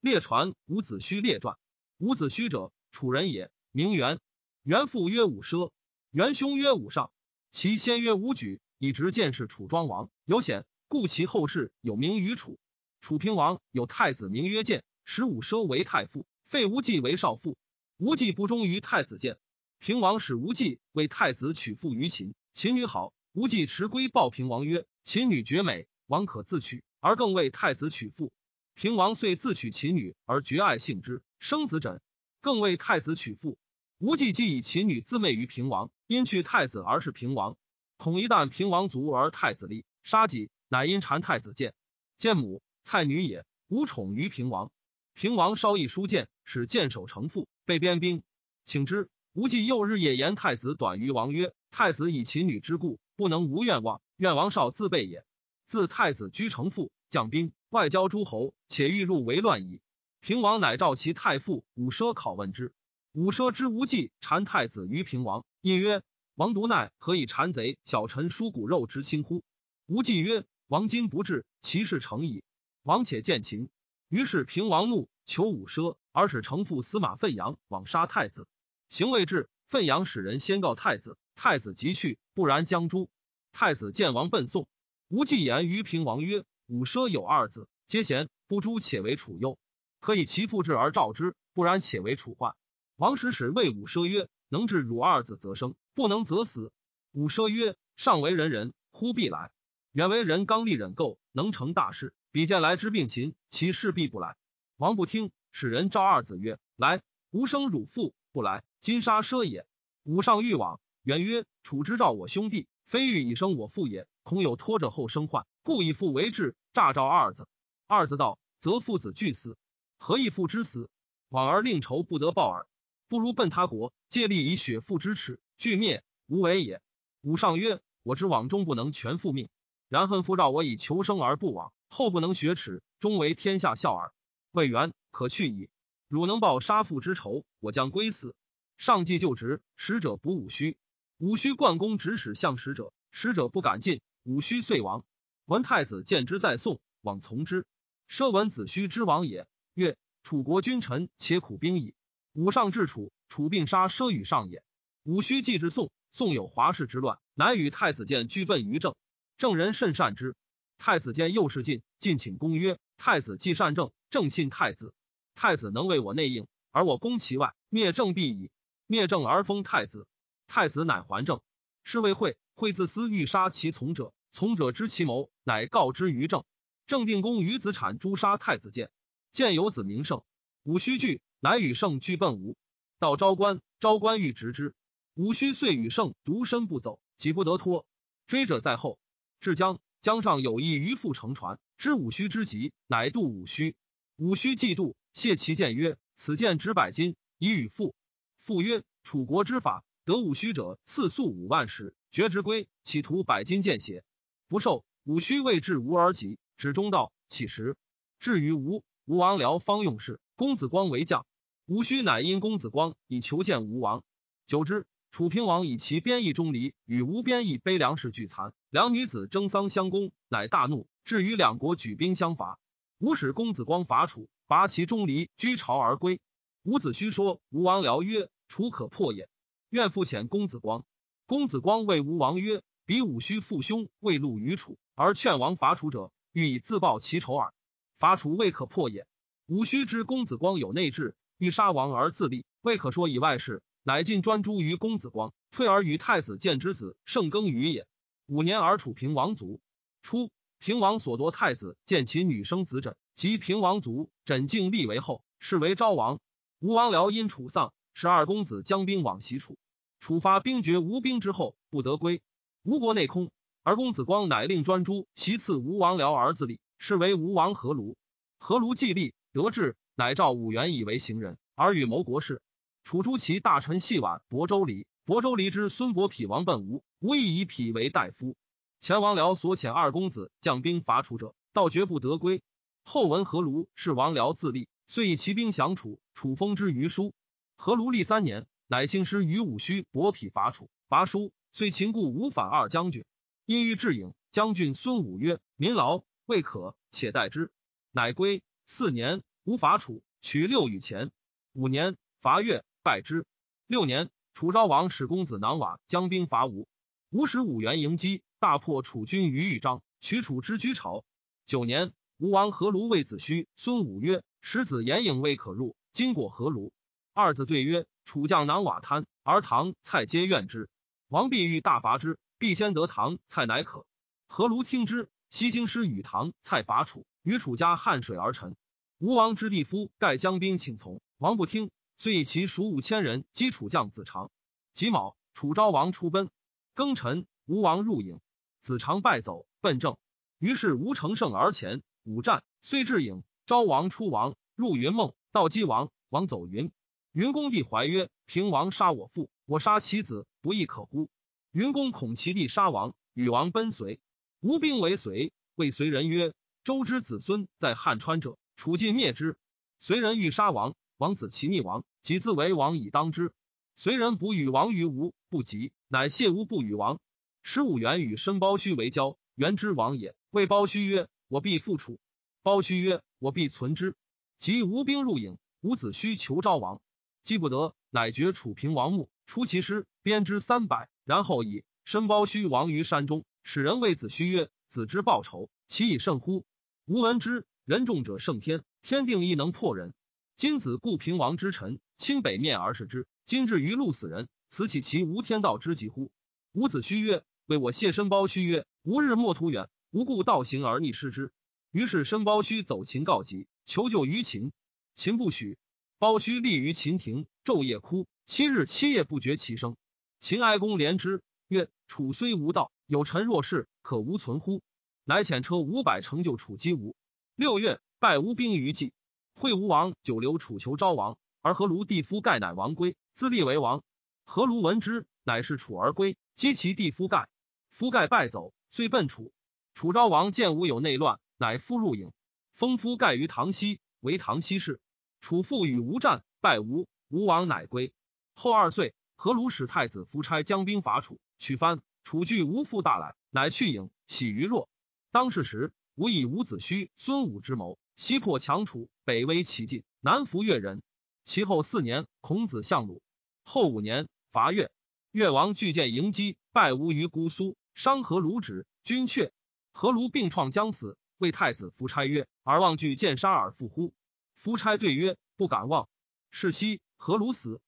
列传伍子胥列传。伍子胥者，楚人也，名元。元父曰伍奢，元兄曰伍尚。其先曰伍举，以直见是楚庄王，有显，故其后世有名于楚。楚平王有太子名曰建，使伍奢为太傅，废吴忌为少傅。吴忌不忠于太子建，平王使吴忌为太子娶妇于秦。秦女好，吴忌持归报平王曰：“秦女绝美，王可自娶，而更为太子娶妇。”平王遂自娶秦女，而绝爱幸之，生子枕，更为太子娶妇。无忌既以秦女自媚于平王，因去太子而是平王，恐一旦平王卒而太子立，杀己，乃因谗太子建。建母蔡女也，无宠于平王。平王稍一书谏，使建守城父，被边兵，请之。无忌又日夜言太子短于王曰：“太子以秦女之故，不能无愿望。愿王少自备也。自太子居城父，将兵，外交诸侯，且欲入为乱矣。”平王乃召其太傅武奢拷问之。武奢知无忌谗太子于平王，因曰：“王独奈何以谗贼小臣疏骨肉之亲乎？”无忌曰：“王今不至，其事成矣。王且见秦。”于是平王怒，求武奢，而使城父司马奋阳往杀太子。行未至，奋阳使人先告太子，太子即去，不然将诛。太子见王奔送，无忌言于平王曰：“武奢有二子，皆贤，不诛且为楚忧。可以其父至而召之，不然且为楚患。”王使使谓武奢曰：“能治汝二子，则生；不能，则死。”武奢曰：“上为人人，忽必来。远为人刚立忍垢，能成大事。比见来之病秦，其势必不来。”王不听，使人召二子曰：“来，吾生汝父，不来。”金沙奢也。武上欲往，远曰：“楚之召我兄弟，非欲以生我父也，恐有托着后生患，故以父为质，诈召二子。二子道，则父子俱死。何以父之死？往而令仇不得报耳。不如奔他国，借力以血父之耻，俱灭，无为也。”武上曰：“我之往终不能全复命，然恨父召我以求生而不往，后不能雪耻，终为天下笑耳。魏元可去矣。汝能报杀父之仇，我将归死。”上计就职，使者不武虚。武虚贯公指使向使者，使者不敢进。武虚遂亡。闻太子见之在宋，往从之。奢闻子虚之亡也，曰：“楚国君臣，且苦兵矣。”武上至楚，楚并杀奢与上也。武虚既至宋，宋有华氏之乱，乃与太子建俱奔于郑。郑人甚善之。太子建又是晋，晋请公曰：“太子既善政，正信太子。太子能为我内应，而我攻其外，灭郑必矣。”灭郑而封太子，太子乃还政。是谓会，会自私欲杀其从者，从者知其谋，乃告之于郑。郑定公于子产诛杀太子建，建有子名胜。武须惧，乃与胜俱奔吴。到昭关，昭关欲执之，武须遂与胜独身不走，己不得脱，追者在后。至江，江上有一渔父乘船，知武须之急，乃渡武须。武须嫉妒，谢其剑曰：“此剑值百金，以与父。”父曰：“楚国之法，得武虚者赐粟五万石，绝之归，企图百金见血，不受。武虚未至吴而急，指中道起时。至于吴，吴王僚方用事，公子光为将。武虚乃因公子光以求见吴王。久之，楚平王以其边邑钟离与吴边邑悲粮食俱残，两女子争丧相攻，乃大怒，至于两国举兵相伐。吴使公子光伐楚，拔其钟离，居巢而归。”伍子胥说吴王僚曰：“楚可破也，愿复遣公子光。”公子光谓吴王曰：“彼武须父兄未露于楚，而劝王伐楚者，欲以自报其仇耳。伐楚未可破也。武须知公子光有内志，欲杀王而自立，未可说以外事，乃尽专诸于公子光，退而与太子建之子盛耕于也。五年而楚平王卒。初，平王所夺太子建其女生子枕，及平王卒，枕敬立为后，是为昭王。”吴王僚因楚丧，使二公子将兵往袭楚。楚发兵绝吴兵之后，不得归。吴国内空，而公子光乃令专诸其次吴王僚而自立，是为吴王阖庐。阖庐既立，得志，乃召武原以为行人，而与谋国事。楚诸其大臣细婉亳州离，亳州离之孙伯匹王奔吴，吴亦以匹为大夫。前王僚所遣二公子将兵伐楚者，道绝不得归。后闻阖庐是王僚自立。遂以骑兵降楚，楚封之于书。何卢立三年，乃兴师于武须伯匹伐楚，伐叔。遂秦故吴反二将军，因欲至郢，将军孙武曰：“民劳未可，且待之。”乃归。四年，吴伐楚，取六羽前。五年，伐越，败之。六年，楚昭王使公子囊瓦将兵伐吴，吴使五员迎击，大破楚军于豫章，取楚之居巢。九年，吴王阖庐谓子胥、孙武曰：“使子颜颖未可入。”今过阖庐，二子对曰：“楚将囊瓦贪，而唐蔡皆怨之。王必欲大伐之，必先得唐蔡，乃可。”阖庐听之，西京师与唐蔡伐楚，与楚家汉水而陈。吴王之弟夫盖将兵请从，王不听，遂以其属五千人击楚将子长。己卯，楚昭王出奔。庚辰，吴王入郢，子长败走，奔郑。于是吴乘胜而前，五战，遂至郢。昭王出王，入云梦，到击王，王走云。云公帝怀曰：“平王杀我父，我杀其子，不亦可乎？”云公恐其弟杀王，与王奔随。吴兵为随，谓随人曰：“周之子孙在汉川者，楚尽灭之。”随人欲杀王，王子其逆王，己自为王以当之。随人不与王于吴，不及，乃谢吴不与王。十五元与申包胥为交，元之王也。谓包胥曰：“我必复楚。”包胥曰：“我必存之。”及吴兵入郢，伍子胥求昭王，击不得，乃绝楚平王墓，出其师，鞭之三百，然后以申包胥亡于山中。使人谓子胥曰：“子之报仇，其以甚乎？”吾闻之，人众者胜天，天定亦能破人。今子故平王之臣，亲北面而视之，今至于戮死人，此岂其无天道之极乎？伍子胥曰：“为我谢申包胥曰：‘吾日莫图远，无故道行而逆失之。’于是申包胥走秦告急，求救于秦，秦不许。包胥立于秦庭，昼夜哭，七日七夜不绝其声。秦哀公怜之，曰：‘楚虽无道。’有臣若是，可无存乎？乃遣车五百成就楚姬吴。六月，败吴兵于冀。惠吴王久留楚求昭王，而何庐弟夫盖乃王归，自立为王。何庐闻之，乃是楚而归，击其弟夫盖。夫盖败走，遂奔楚。楚昭王见吴有内乱，乃夫入郢，封夫盖于唐西，为唐西氏。楚父与吴战，败吴，吴王乃归。后二岁，阖庐使太子夫差将兵伐楚，取藩。楚惧吴父大来，乃去郢，喜于若。当世时，吴以伍子胥、孙武之谋，西破强楚，北威其晋，南服越人。其后四年，孔子相鲁。后五年，伐越，越王拒见迎击，败吴于姑苏，伤何卢止，军却。何卢病创将死，谓太子夫差曰：“而望惧见杀而复乎？”夫差对曰：“不敢忘。”是夕，何卢死。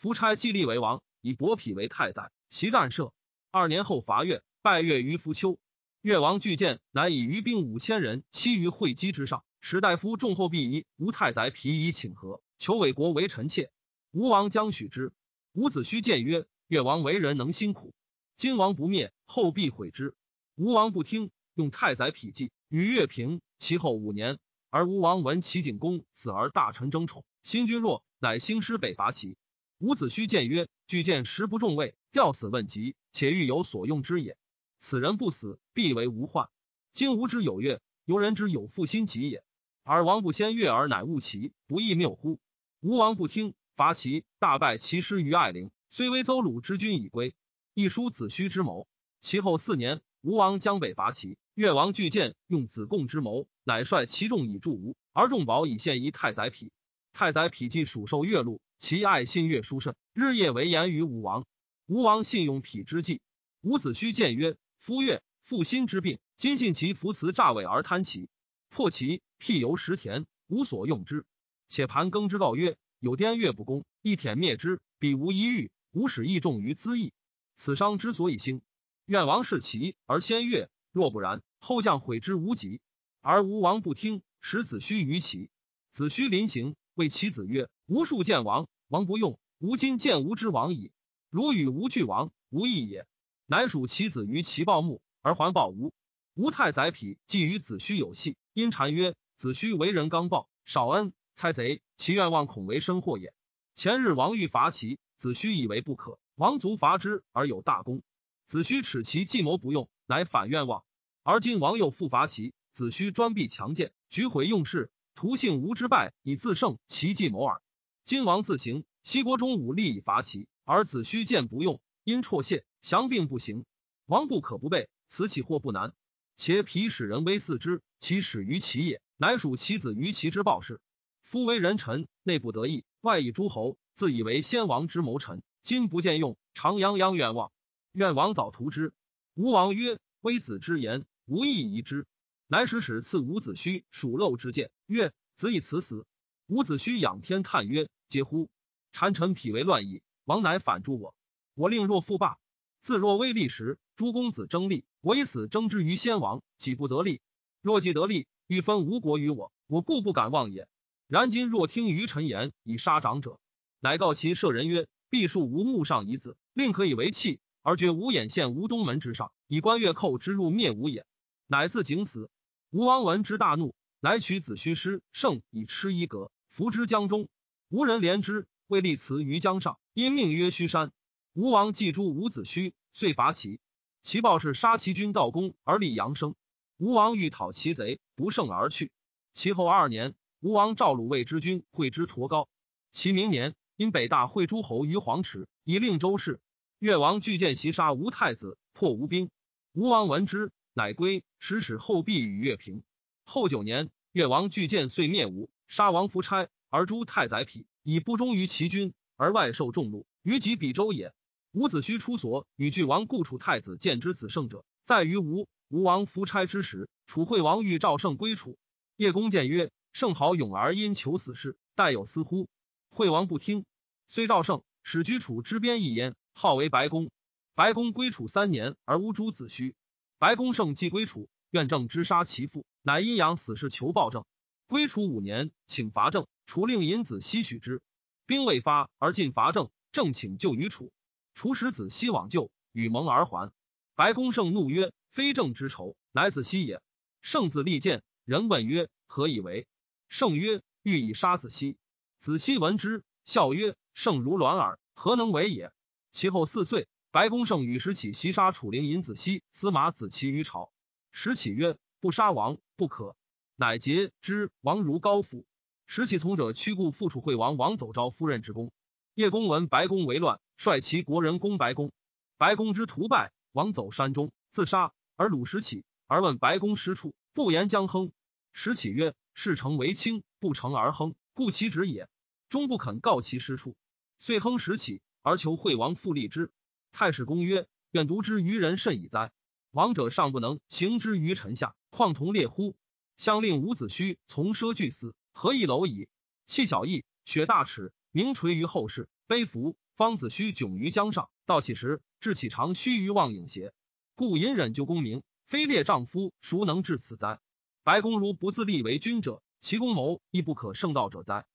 夫差继立为王，以伯嚭为太宰，袭战射。二年后伐越，败越于夫丘。越王巨剑，乃以余兵五千人栖于会稽之上。使大夫众后必夷吴太宰皮以请和，求韦国为臣妾。吴王将许之。伍子胥谏曰：“越王为人能辛苦，今王不灭，后必毁之。”吴王不听，用太宰否计与越平。其后五年，而吴王闻齐景公死而大臣争宠，新君弱，乃兴师北伐齐。伍子胥谏曰：“拒见时不重位，吊死问疾。”且欲有所用之也。此人不死，必为无患。今吾之有月，由人之有负心疾也。而王不先悦而乃误其，不亦谬乎？吴王不听，伐齐，大败其师于艾陵，虽为邹鲁之军已归。一书子胥之谋。其后四年，吴王将北伐齐，越王拒见，用子贡之谋，乃率其众以助吴，而众宝以献一太宰匹。太宰匹既属受越禄，其爱信越殊甚，日夜为言于吴王。吴王信用匹之计，伍子胥谏曰：“夫越负心之病，今信其服辞诈伪而贪其，破其辟由食田，无所用之。且盘庚之告曰：有颠越不公，一舔灭之，彼无一欲，吾使益重于资义。此伤之所以兴。愿王视其而先越，若不然，后将悔之无及。而吴王不听，使子胥于齐。子胥临行，谓其子曰：吾数见王，王不用，吾今见吾之王矣。”如与吾俱亡，无益也。乃属其子于其报墓，而还报吾。吾太宰匹既与子胥有隙，因谗曰：“子胥为人刚暴，少恩，猜贼，其愿望恐为生祸也。”前日王欲伐齐，子胥以为不可，王卒伐之而有大功。子胥耻其计谋不用，乃反愿望。而今王又复伐齐，子胥专必强健，举毁用事，徒幸吴之败以自胜其计谋耳。今王自行，西国中武力以伐齐。而子胥见不用，因辍谢，降病不行。王不可不备，此起祸不难。且彼使人威四之，其始于齐也，乃属其子于齐之暴事。夫为人臣，内不得意，外以诸侯，自以为先王之谋臣。今不见用，常泱泱愿望。愿王早图之。吴王曰：“微子之言，无益疑之。”乃使使赐伍子胥数漏之剑，曰：“子以此死。”伍子胥仰天叹曰：“嗟乎！谗臣匹为乱矣。王乃反诛我，我令若复霸。自若威立时，诸公子争利，我以死争之于先王，岂不得利？若既得利，欲分吴国于我，我故不敢忘也。然今若听于臣言，以杀长者，乃告其舍人曰：‘必树无木上以子，令可以为器。’”而绝吴眼县吴东门之上，以观越寇之入灭吴也。乃自警死。吴王闻之大怒，乃取子虚师胜以吃衣革，伏之江中。吴人怜之，为立祠于江上，因命曰虚山。吴王祭诛伍子胥，遂伐齐。齐报是杀齐军道公而立阳生。吴王欲讨齐贼，不胜而去。其后二年，吴王召鲁卫之军会之驼高。其明年，因北大会诸侯于黄池，以令周氏。越王巨剑袭杀吴太子，破吴兵。吴王闻之，乃归，使使后必与越平。后九年，越王拒见遂灭吴，杀王夫差，而诛太宰匹，以不忠于其君，而外受众怒，于己比周也。伍子胥出所与巨王故楚太子见之子胜者，在于吴。吴王夫差之时，楚惠王欲赵胜归楚。叶公见曰：“胜好勇而因求死事，待有私乎？”惠王不听，虽赵胜，使居楚之边一焉。号为白公，白公归楚三年而无诸子胥。白公胜既归楚，愿正之杀其父，乃阴阳死事求报政。归楚五年，请伐郑，楚令尹子西许之。兵未发而进伐郑，郑请救于楚。楚使子西往救，与盟而还。白公胜怒曰：“非郑之仇，乃子西也。”胜自立剑，人问曰：“何以为？”胜曰：“欲以杀子西。”子西闻之，笑曰：“胜如卵耳，何能为也？”其后四岁，白公胜与石启袭杀楚灵尹子西、司马子期于朝。石启曰：“不杀王不可。”乃节之。王如高府。石启从者屈故复楚惠王王走昭夫人之功。叶公闻白公为乱，率其国人攻白公。白公之徒败，王走山中自杀，而鲁石启，而问白公失处，不言将亨。石启曰：“事成为轻，不成而亨，故其止也。终不肯告其失处，遂亨石启。”而求惠王复立之。太史公曰：“愿独之于人甚矣哉！王者尚不能行之于臣下，况同列乎？相令伍子胥从奢俱死，何以蝼蚁？弃小义，雪大耻，名垂于后世。悲服方子胥窘于江上，到起时，至岂长须于望影邪？故隐忍就功名，非列丈夫，孰能至此哉？白公如不自立为君者，其功谋亦不可胜道者哉？”